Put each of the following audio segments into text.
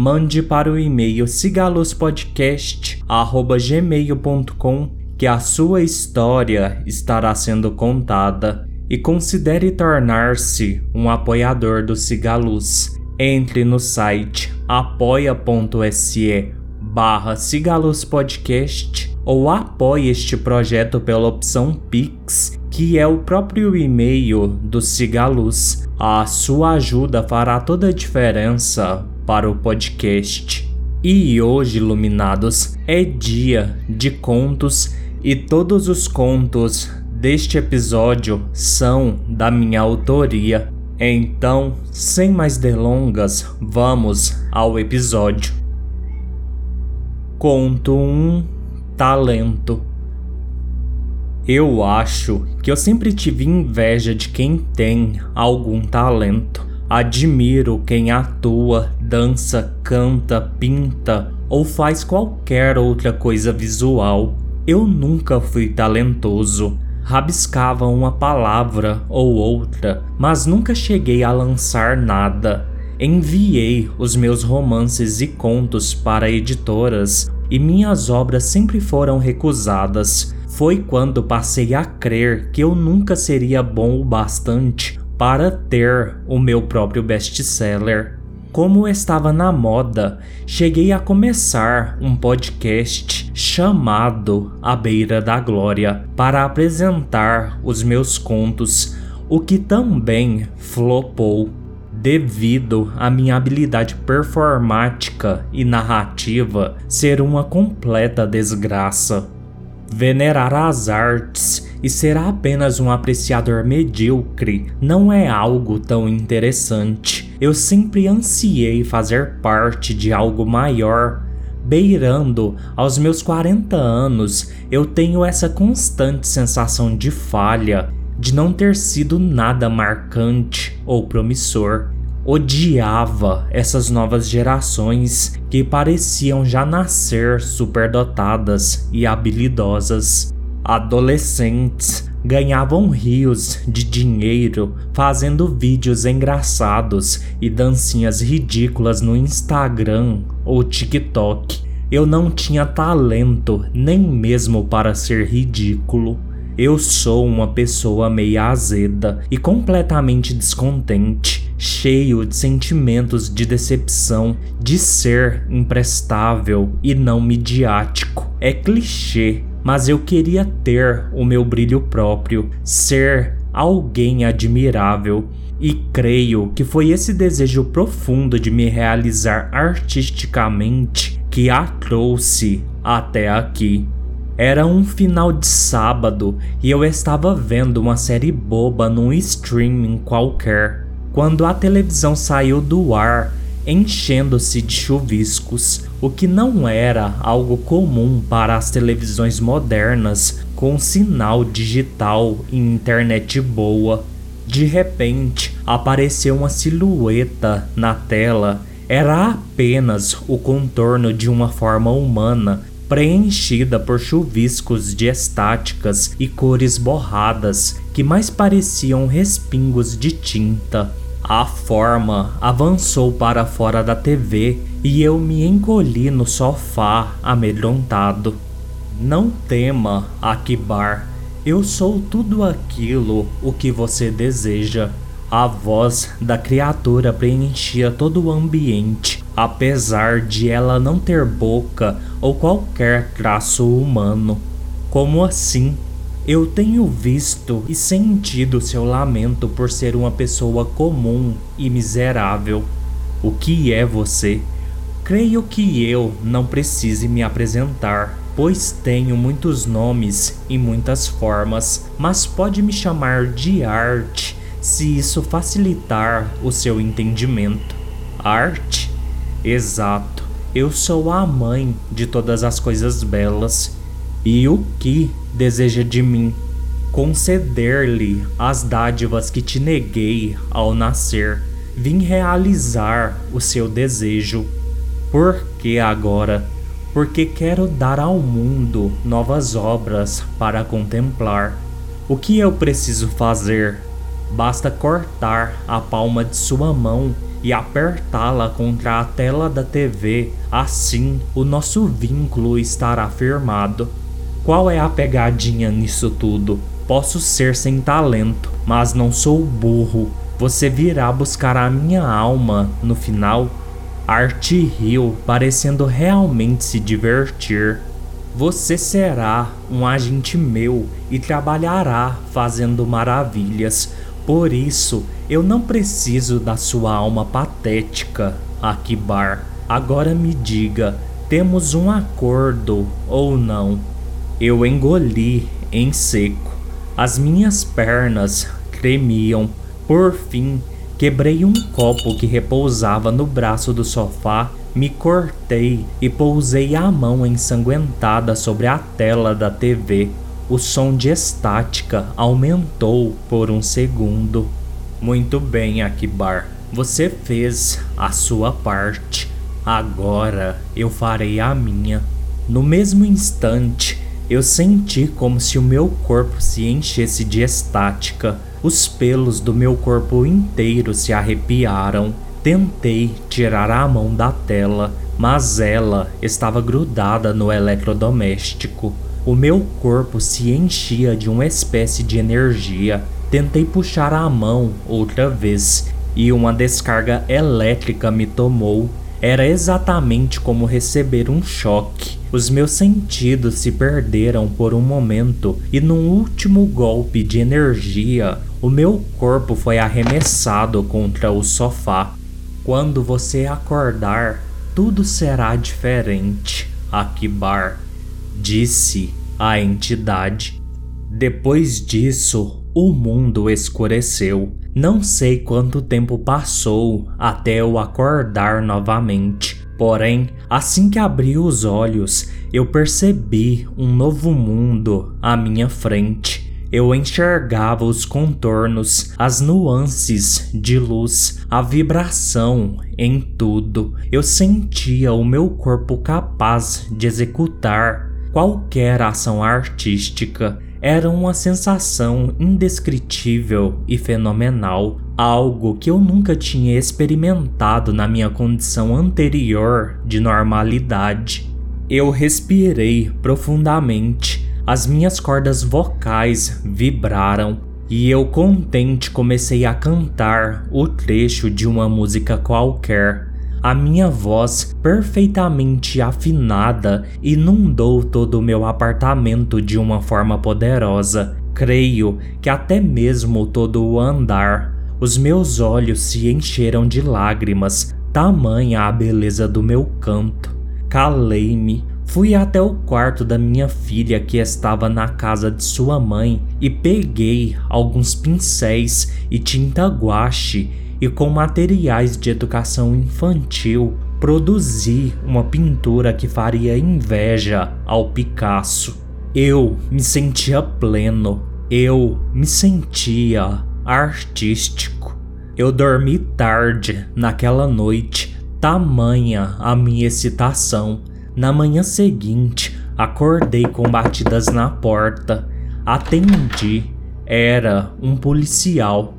mande para o e-mail cigalospodcast@gmail.com que a sua história estará sendo contada e considere tornar-se um apoiador do Cigaluz. Entre no site apoia.se barra ou apoie este projeto pela opção Pix, que é o próprio e-mail do Cigaluz. A sua ajuda fará toda a diferença para o podcast. E hoje, iluminados, é dia de contos e todos os contos deste episódio são da minha autoria. Então, sem mais delongas, vamos ao episódio. Conto 1 Talento Eu acho que eu sempre tive inveja de quem tem algum talento. Admiro quem atua, dança, canta, pinta ou faz qualquer outra coisa visual. Eu nunca fui talentoso. Rabiscava uma palavra ou outra, mas nunca cheguei a lançar nada. Enviei os meus romances e contos para editoras e minhas obras sempre foram recusadas. Foi quando passei a crer que eu nunca seria bom o bastante para ter o meu próprio best-seller. Como estava na moda, cheguei a começar um podcast chamado A Beira da Glória para apresentar os meus contos, o que também flopou devido à minha habilidade performática e narrativa ser uma completa desgraça. Venerar as artes e será apenas um apreciador medíocre não é algo tão interessante. Eu sempre ansiei fazer parte de algo maior. Beirando aos meus 40 anos, eu tenho essa constante sensação de falha, de não ter sido nada marcante ou promissor. Odiava essas novas gerações que pareciam já nascer superdotadas e habilidosas. Adolescentes ganhavam rios de dinheiro fazendo vídeos engraçados e dancinhas ridículas no Instagram ou TikTok. Eu não tinha talento nem mesmo para ser ridículo. Eu sou uma pessoa meia azeda e completamente descontente, cheio de sentimentos de decepção, de ser imprestável e não midiático. É clichê, mas eu queria ter o meu brilho próprio, ser alguém admirável. E creio que foi esse desejo profundo de me realizar artisticamente que a trouxe até aqui. Era um final de sábado e eu estava vendo uma série boba num streaming qualquer, quando a televisão saiu do ar enchendo-se de chuviscos, o que não era algo comum para as televisões modernas com sinal digital e internet boa. De repente, apareceu uma silhueta na tela. Era apenas o contorno de uma forma humana preenchida por chuviscos de estáticas e cores borradas que mais pareciam respingos de tinta. A forma avançou para fora da TV e eu me encolhi no sofá amedrontado. Não tema, Akibar. Eu sou tudo aquilo o que você deseja. A voz da criatura preenchia todo o ambiente, apesar de ela não ter boca ou qualquer traço humano. Como assim? Eu tenho visto e sentido seu lamento por ser uma pessoa comum e miserável. O que é você? Creio que eu não precise me apresentar, pois tenho muitos nomes e muitas formas, mas pode me chamar de arte se isso facilitar o seu entendimento. Arte? Exato. Eu sou a mãe de todas as coisas belas. E o que deseja de mim? Conceder-lhe as dádivas que te neguei ao nascer. Vim realizar o seu desejo. Por que agora? Porque quero dar ao mundo novas obras para contemplar. O que eu preciso fazer? Basta cortar a palma de sua mão e apertá-la contra a tela da TV. Assim, o nosso vínculo estará firmado. Qual é a pegadinha nisso tudo? Posso ser sem talento, mas não sou burro. Você virá buscar a minha alma no final. Art riu, parecendo realmente se divertir. Você será um agente meu e trabalhará fazendo maravilhas. Por isso, eu não preciso da sua alma patética, Akibar. Agora me diga, temos um acordo ou não? Eu engoli em seco. As minhas pernas tremiam. Por fim, quebrei um copo que repousava no braço do sofá, me cortei e pousei a mão ensanguentada sobre a tela da TV. O som de estática aumentou por um segundo. Muito bem, Akbar. Você fez a sua parte. Agora eu farei a minha. No mesmo instante, eu senti como se o meu corpo se enchesse de estática. Os pelos do meu corpo inteiro se arrepiaram. Tentei tirar a mão da tela, mas ela estava grudada no eletrodoméstico. O meu corpo se enchia de uma espécie de energia Tentei puxar a mão outra vez e uma descarga elétrica me tomou. Era exatamente como receber um choque. Os meus sentidos se perderam por um momento e num último golpe de energia, o meu corpo foi arremessado contra o sofá. Quando você acordar, tudo será diferente, Akibar, disse a entidade. Depois disso, o mundo escureceu. Não sei quanto tempo passou até eu acordar novamente. Porém, assim que abri os olhos, eu percebi um novo mundo à minha frente. Eu enxergava os contornos, as nuances de luz, a vibração em tudo. Eu sentia o meu corpo capaz de executar qualquer ação artística era uma sensação indescritível e fenomenal, algo que eu nunca tinha experimentado na minha condição anterior de normalidade. Eu respirei profundamente, as minhas cordas vocais vibraram e eu contente comecei a cantar o trecho de uma música qualquer. A minha voz, perfeitamente afinada, inundou todo o meu apartamento de uma forma poderosa. Creio que até mesmo todo o andar. Os meus olhos se encheram de lágrimas, tamanha a beleza do meu canto. Calei-me, fui até o quarto da minha filha que estava na casa de sua mãe e peguei alguns pincéis e tinta guache e com materiais de educação infantil produzi uma pintura que faria inveja ao Picasso. Eu me sentia pleno, eu me sentia artístico. Eu dormi tarde naquela noite, tamanha a minha excitação. Na manhã seguinte, acordei com batidas na porta. Atendi. Era um policial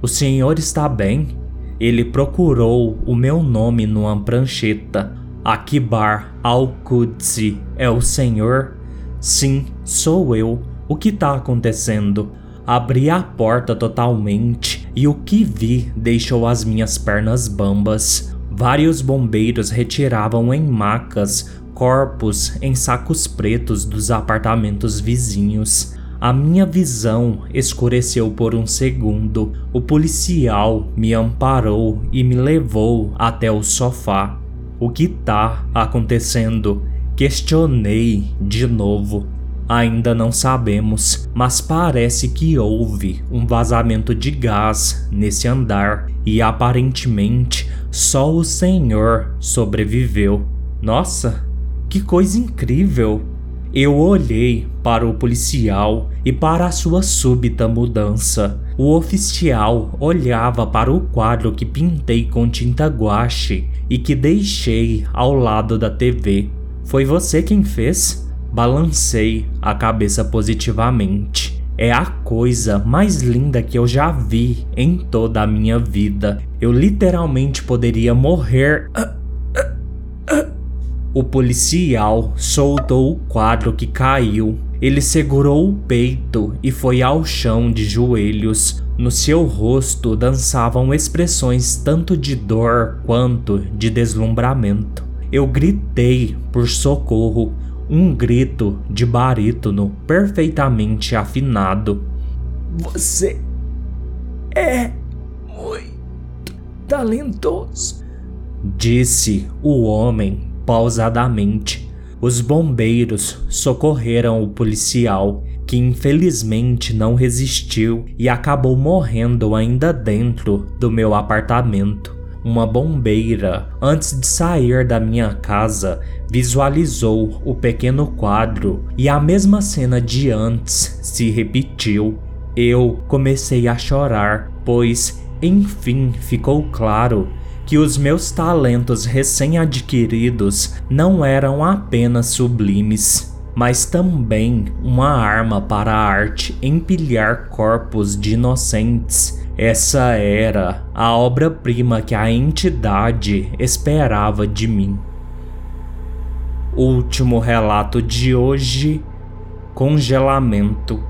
o senhor está bem? Ele procurou o meu nome numa prancheta. Akibar Al-Qudsi é o senhor? Sim, sou eu. O que está acontecendo? Abri a porta totalmente e o que vi deixou as minhas pernas bambas. Vários bombeiros retiravam em macas corpos em sacos pretos dos apartamentos vizinhos. A minha visão escureceu por um segundo. O policial me amparou e me levou até o sofá. O que tá acontecendo? Questionei de novo. Ainda não sabemos, mas parece que houve um vazamento de gás nesse andar e aparentemente só o senhor sobreviveu. Nossa, que coisa incrível! Eu olhei para o policial e para a sua súbita mudança. O oficial olhava para o quadro que pintei com tinta guache e que deixei ao lado da TV. Foi você quem fez? Balancei a cabeça positivamente. É a coisa mais linda que eu já vi em toda a minha vida. Eu literalmente poderia morrer. O policial soltou o quadro que caiu. Ele segurou o peito e foi ao chão de joelhos. No seu rosto dançavam expressões tanto de dor quanto de deslumbramento. Eu gritei por socorro, um grito de barítono perfeitamente afinado. Você é muito talentoso, disse o homem pausadamente. Os bombeiros socorreram o policial, que infelizmente não resistiu e acabou morrendo ainda dentro do meu apartamento. Uma bombeira, antes de sair da minha casa, visualizou o pequeno quadro e a mesma cena de antes se repetiu. Eu comecei a chorar, pois enfim ficou claro que os meus talentos recém-adquiridos não eram apenas sublimes, mas também uma arma para a arte empilhar corpos de inocentes. Essa era a obra-prima que a entidade esperava de mim. Último relato de hoje: congelamento.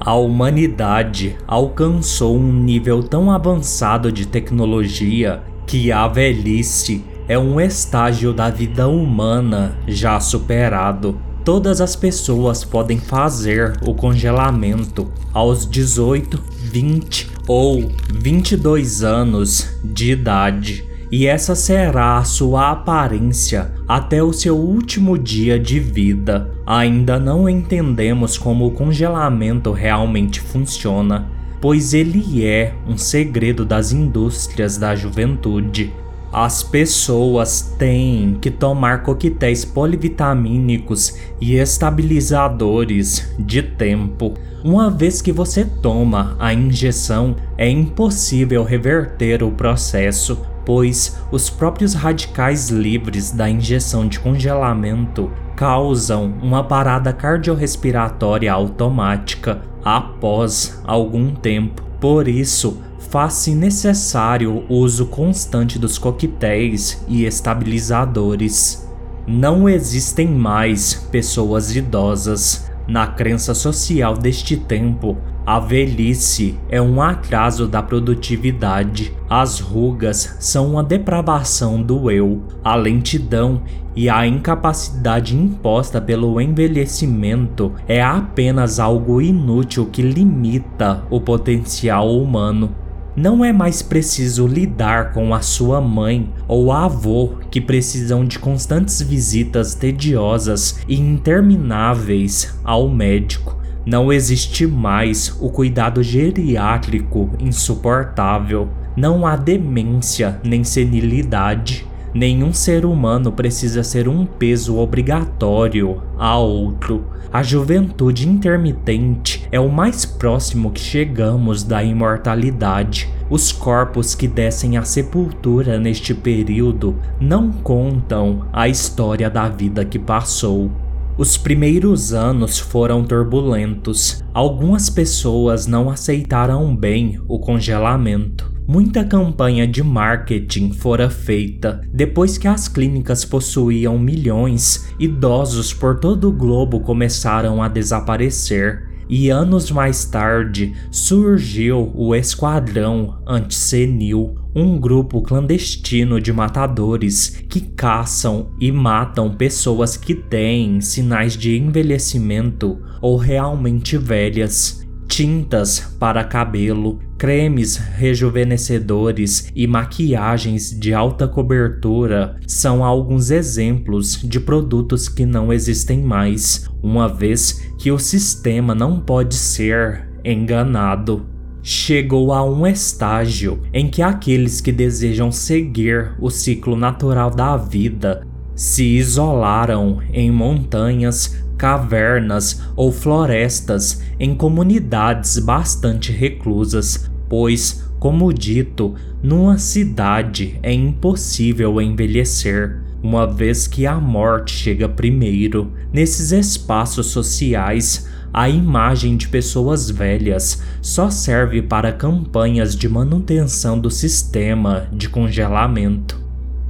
A humanidade alcançou um nível tão avançado de tecnologia que a velhice é um estágio da vida humana já superado. Todas as pessoas podem fazer o congelamento aos 18, 20 ou 22 anos de idade e essa será a sua aparência até o seu último dia de vida. Ainda não entendemos como o congelamento realmente funciona, pois ele é um segredo das indústrias da juventude. As pessoas têm que tomar coquetéis polivitamínicos e estabilizadores de tempo. Uma vez que você toma a injeção, é impossível reverter o processo, pois os próprios radicais livres da injeção de congelamento causam uma parada cardiorrespiratória automática após algum tempo. Por isso, faz-se necessário o uso constante dos coquetéis e estabilizadores. Não existem mais pessoas idosas. Na crença social deste tempo, a velhice é um atraso da produtividade, as rugas são uma depravação do eu, a lentidão e a incapacidade imposta pelo envelhecimento é apenas algo inútil que limita o potencial humano. Não é mais preciso lidar com a sua mãe ou avô que precisam de constantes visitas tediosas e intermináveis ao médico não existe mais o cuidado geriátrico insuportável. Não há demência nem senilidade. Nenhum ser humano precisa ser um peso obrigatório a outro. A juventude intermitente é o mais próximo que chegamos da imortalidade. Os corpos que descem à sepultura neste período não contam a história da vida que passou. Os primeiros anos foram turbulentos. Algumas pessoas não aceitaram bem o congelamento. Muita campanha de marketing fora feita. Depois que as clínicas possuíam milhões, idosos por todo o globo começaram a desaparecer. E anos mais tarde surgiu o Esquadrão Antissenil, um grupo clandestino de matadores que caçam e matam pessoas que têm sinais de envelhecimento ou realmente velhas. Tintas para cabelo, cremes rejuvenescedores e maquiagens de alta cobertura são alguns exemplos de produtos que não existem mais, uma vez que o sistema não pode ser enganado. chegou a um estágio em que aqueles que desejam seguir o ciclo natural da vida se isolaram em montanhas, cavernas ou florestas em comunidades bastante reclusas, pois, como dito, numa cidade é impossível envelhecer, uma vez que a morte chega primeiro. Nesses espaços sociais, a imagem de pessoas velhas só serve para campanhas de manutenção do sistema de congelamento.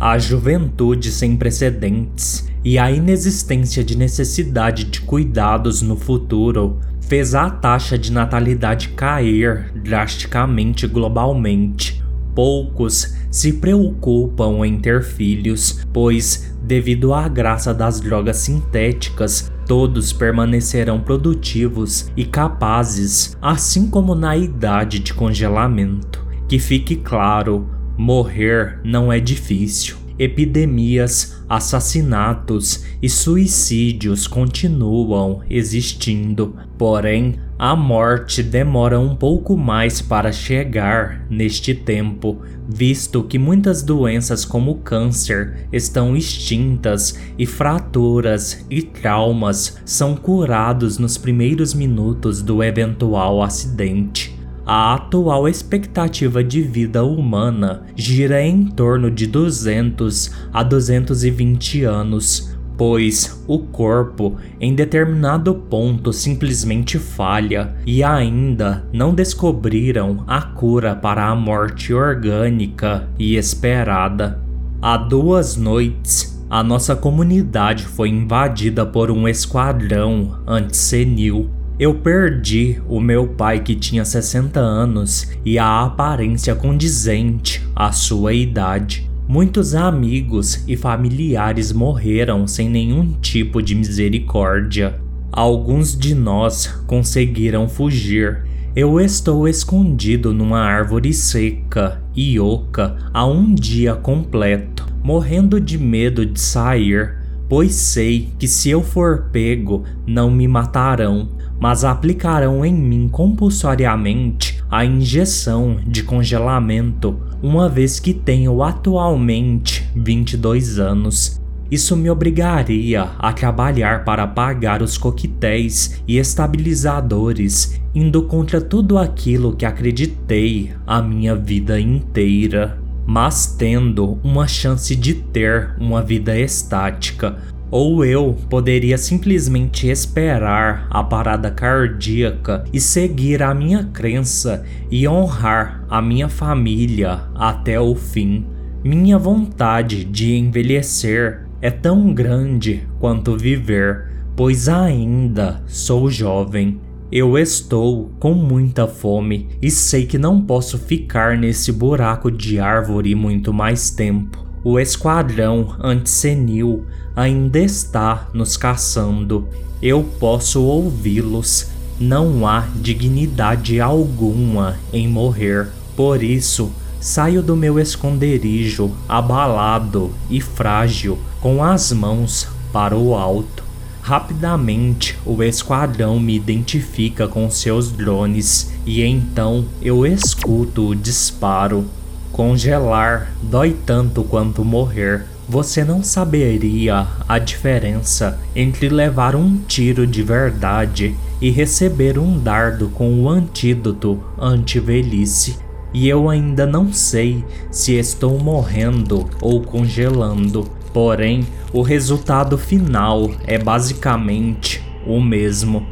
A juventude sem precedentes e a inexistência de necessidade de cuidados no futuro fez a taxa de natalidade cair drasticamente globalmente. Poucos se preocupam em ter filhos, pois, devido à graça das drogas sintéticas, todos permanecerão produtivos e capazes, assim como na idade de congelamento. Que fique claro, morrer não é difícil. Epidemias, assassinatos e suicídios continuam existindo, porém, a morte demora um pouco mais para chegar neste tempo, visto que muitas doenças como câncer estão extintas e fraturas e traumas são curados nos primeiros minutos do eventual acidente. A atual expectativa de vida humana gira em torno de 200 a 220 anos, pois o corpo em determinado ponto simplesmente falha e ainda não descobriram a cura para a morte orgânica e esperada. Há duas noites, a nossa comunidade foi invadida por um esquadrão antissenil. Eu perdi o meu pai que tinha 60 anos e a aparência condizente à sua idade. Muitos amigos e familiares morreram sem nenhum tipo de misericórdia. Alguns de nós conseguiram fugir. Eu estou escondido numa árvore seca e oca há um dia completo, morrendo de medo de sair, pois sei que se eu for pego, não me matarão, mas aplicarão em mim compulsoriamente a injeção de congelamento, uma vez que tenho atualmente 22 anos. Isso me obrigaria a trabalhar para pagar os coquetéis e estabilizadores, indo contra tudo aquilo que acreditei a minha vida inteira. Mas tendo uma chance de ter uma vida estática, ou eu poderia simplesmente esperar a parada cardíaca e seguir a minha crença e honrar a minha família até o fim. Minha vontade de envelhecer é tão grande quanto viver, pois ainda sou jovem. Eu estou com muita fome e sei que não posso ficar nesse buraco de árvore muito mais tempo. O esquadrão antissenil ainda está nos caçando. Eu posso ouvi-los. Não há dignidade alguma em morrer. Por isso, saio do meu esconderijo, abalado e frágil, com as mãos para o alto. Rapidamente, o esquadrão me identifica com seus drones e então eu escuto o disparo. Congelar dói tanto quanto morrer. Você não saberia a diferença entre levar um tiro de verdade e receber um dardo com o antídoto anti-velhice. E eu ainda não sei se estou morrendo ou congelando. Porém, o resultado final é basicamente o mesmo.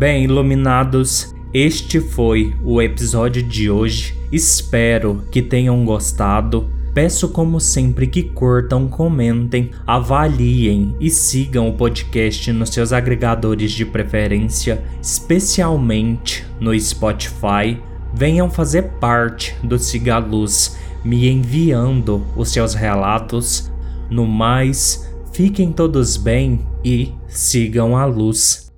Bem, iluminados, este foi o episódio de hoje. Espero que tenham gostado. Peço, como sempre, que curtam, comentem, avaliem e sigam o podcast nos seus agregadores de preferência, especialmente no Spotify. Venham fazer parte do Siga Luz, me enviando os seus relatos. No mais, fiquem todos bem e sigam a luz.